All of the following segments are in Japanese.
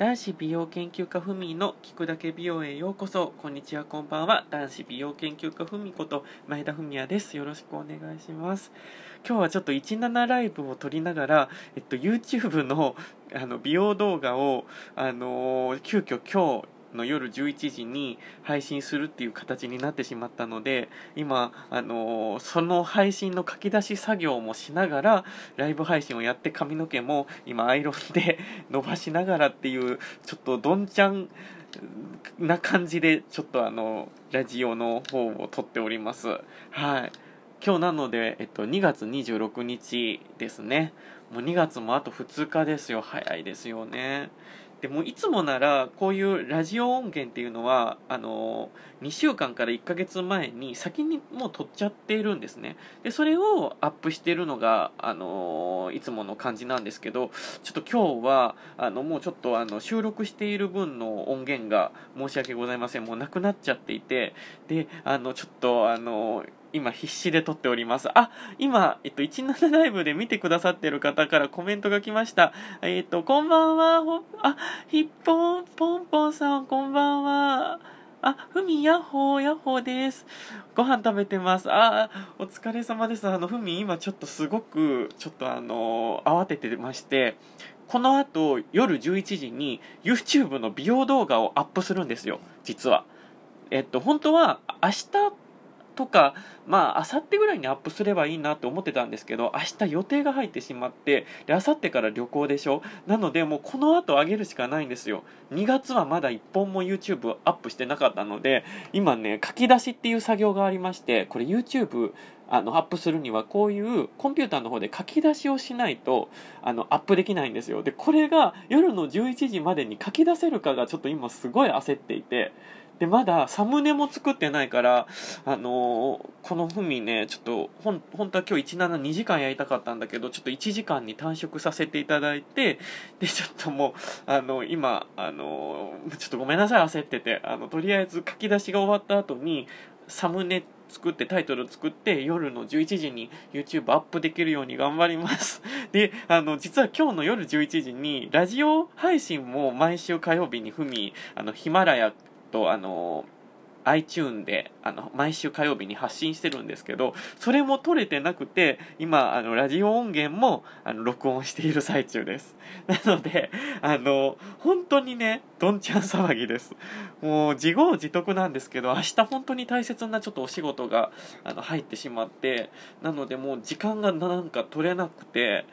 男子美容研究家ふみの聞くだけ美容へようこそ。こんにちは、こんばんは。男子美容研究家ふみこと前田文也です。よろしくお願いします。今日はちょっと17ライブを撮りながら、えっと、YouTube のあの美容動画を、あのー急遽今日、の夜11時に配信するっていう形になってしまったので今、あのーその配信の書き出し作業もしながらライブ配信をやって髪の毛も今アイロンで 伸ばしながらっていうちょっとどんちゃんな感じでちょっとあのラジオの方を撮っております。はい。今日なので、えっと、2月26日ですね。もう2月もあと2日ですよ。早いですよね。でもいつもならこういうラジオ音源っていうのはあの2週間から1ヶ月前に先にもう撮っちゃっているんですね。でそれをアップしてるのがあのいつもの感じなんですけどちょっと今日はあのもうちょっとあの収録している分の音源が申し訳ございません。もうなくなっちゃっていてであのちょっとあの今必死で撮っております。あ、今、えっと、17ライブで見てくださってる方からコメントが来ました。えっと、こんばんは、ほ、あ、ヒッポン、ポンポンさん、こんばんは。あ、ふみ、やっほー、やっほーです。ご飯食べてます。あ、お疲れ様です。あの、ふみ、今ちょっとすごく、ちょっとあの、慌ててまして、この後、夜11時に YouTube の美容動画をアップするんですよ、実は。えっと、本当は、明日、とか、まあ、明後日ぐらいにアップすればいいなって思ってたんですけど、明日予定が入ってしまって、で、明後日から旅行でしょ？なので、もうこの後上げるしかないんですよ。2月はまだ1本も YouTube アップしてなかったので、今ね、書き出しっていう作業がありまして、これ YouTube、あの、アップするには、こういうコンピューターの方で書き出しをしないと、あの、アップできないんですよ。で、これが夜の11時までに書き出せるかがちょっと今すごい焦っていて、で、まだサムネも作ってないから、あのーこのふみね、ちょっと、ほん、本当は今日172時間やりたかったんだけど、ちょっと1時間に短縮させていただいて、で、ちょっともう、あの、今、あのーちょっとごめんなさい、焦ってて、あの、とりあえず書き出しが終わった後に、サムネって作って、タイトル作って、夜の11時に YouTube アップできるように頑張ります。で、あの、実は今日の夜11時に、ラジオ配信も毎週火曜日にふみ、あの、ヒマラヤと、あの、iTune であの毎週火曜日に発信してるんですけどそれも撮れてなくて今あのラジオ音源もあの録音している最中です。なのであの本当にねどんちゃん騒ぎです。もう自業自得なんですけど明日本当に大切なちょっとお仕事があの入ってしまってなのでもう時間がなんか取れなくて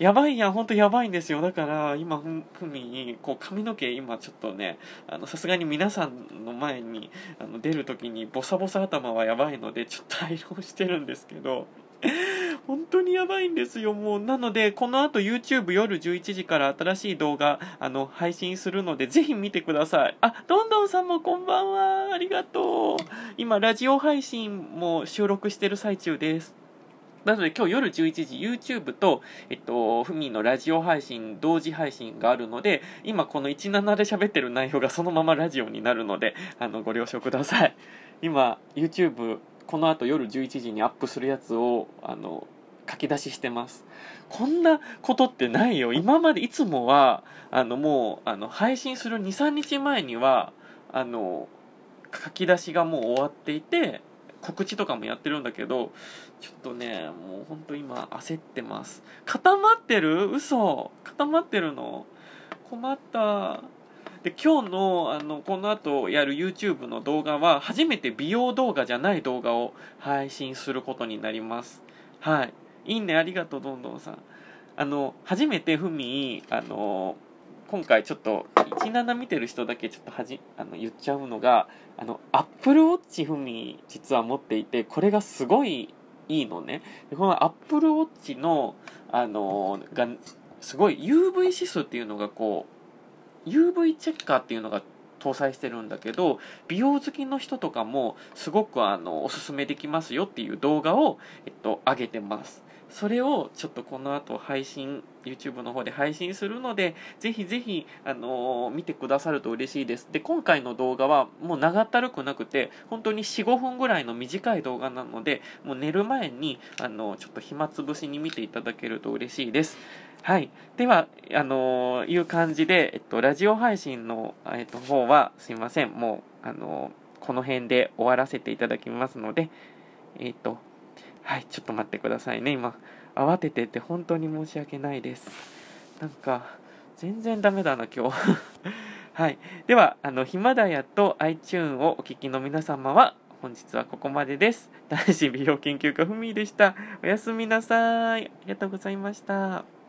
やばいや、ほんとやばいんですよ。だから、今、ふみに、こう、髪の毛、今、ちょっとね、あの、さすがに皆さんの前に、あの、出るときに、ボサボサ頭はやばいので、ちょっとアイロンしてるんですけど、本当にやばいんですよ、もう。なので、この後 YouTube 夜11時から新しい動画、あの、配信するので、ぜひ見てください。あ、どんどんさんもこんばんは。ありがとう。今、ラジオ配信も収録してる最中です。なので今日夜11時 YouTube と、えっと、ふみのラジオ配信、同時配信があるので、今この17で喋ってる内容がそのままラジオになるので、あの、ご了承ください。今、YouTube、この後夜11時にアップするやつを、あの、書き出ししてます。こんなことってないよ。今までいつもは、あの、もう、あの、配信する2、3日前には、あの、書き出しがもう終わっていて、告知とかもやってるんだけど、ちょっとね、もうほんと今焦ってます。固まってる？嘘固まってるの？困った。で、今日の、あの、この後やる YouTube の動画は、初めて美容動画じゃない動画を配信することになります。はい。いいね、ありがとう、どんどんさん。あの、初めてふみ、あの、今回ちょっと17見てる人だけちょっとはじあの言っちゃうのがあの Apple Watch ふみ実は持っていてこれがすごいいいのね。この Apple Watch のあのがすごい UV 指数っていうのがこう UV チェッカーっていうのが搭載してるんだけど美容好きの人とかもすごくあのおすすめできますよっていう動画を、えっと、上げてます。それをちょっとこの後配信 YouTube の方で配信するのでぜひぜひ、あのー見てくださると嬉しいですで今回の動画はもう長ったるくなくて本当に45分ぐらいの短い動画なのでもう寝る前に、あのちょっと暇つぶしに見ていただけると嬉しいですはい。では、あのーいう感じで、えっと、ラジオ配信の、えっと、方は、すいません。もう、あのこの辺で終わらせていただきますので、えっと、はい、ちょっと待ってくださいね。今、慌ててて本当に申し訳ないです。なんか、全然ダメだな、今日。はい。では、あの、ヒマラヤと iTune をお聴きの皆様は、本日はここまでです。男子美容研究家ふみでした。おやすみなさい。ありがとうございました。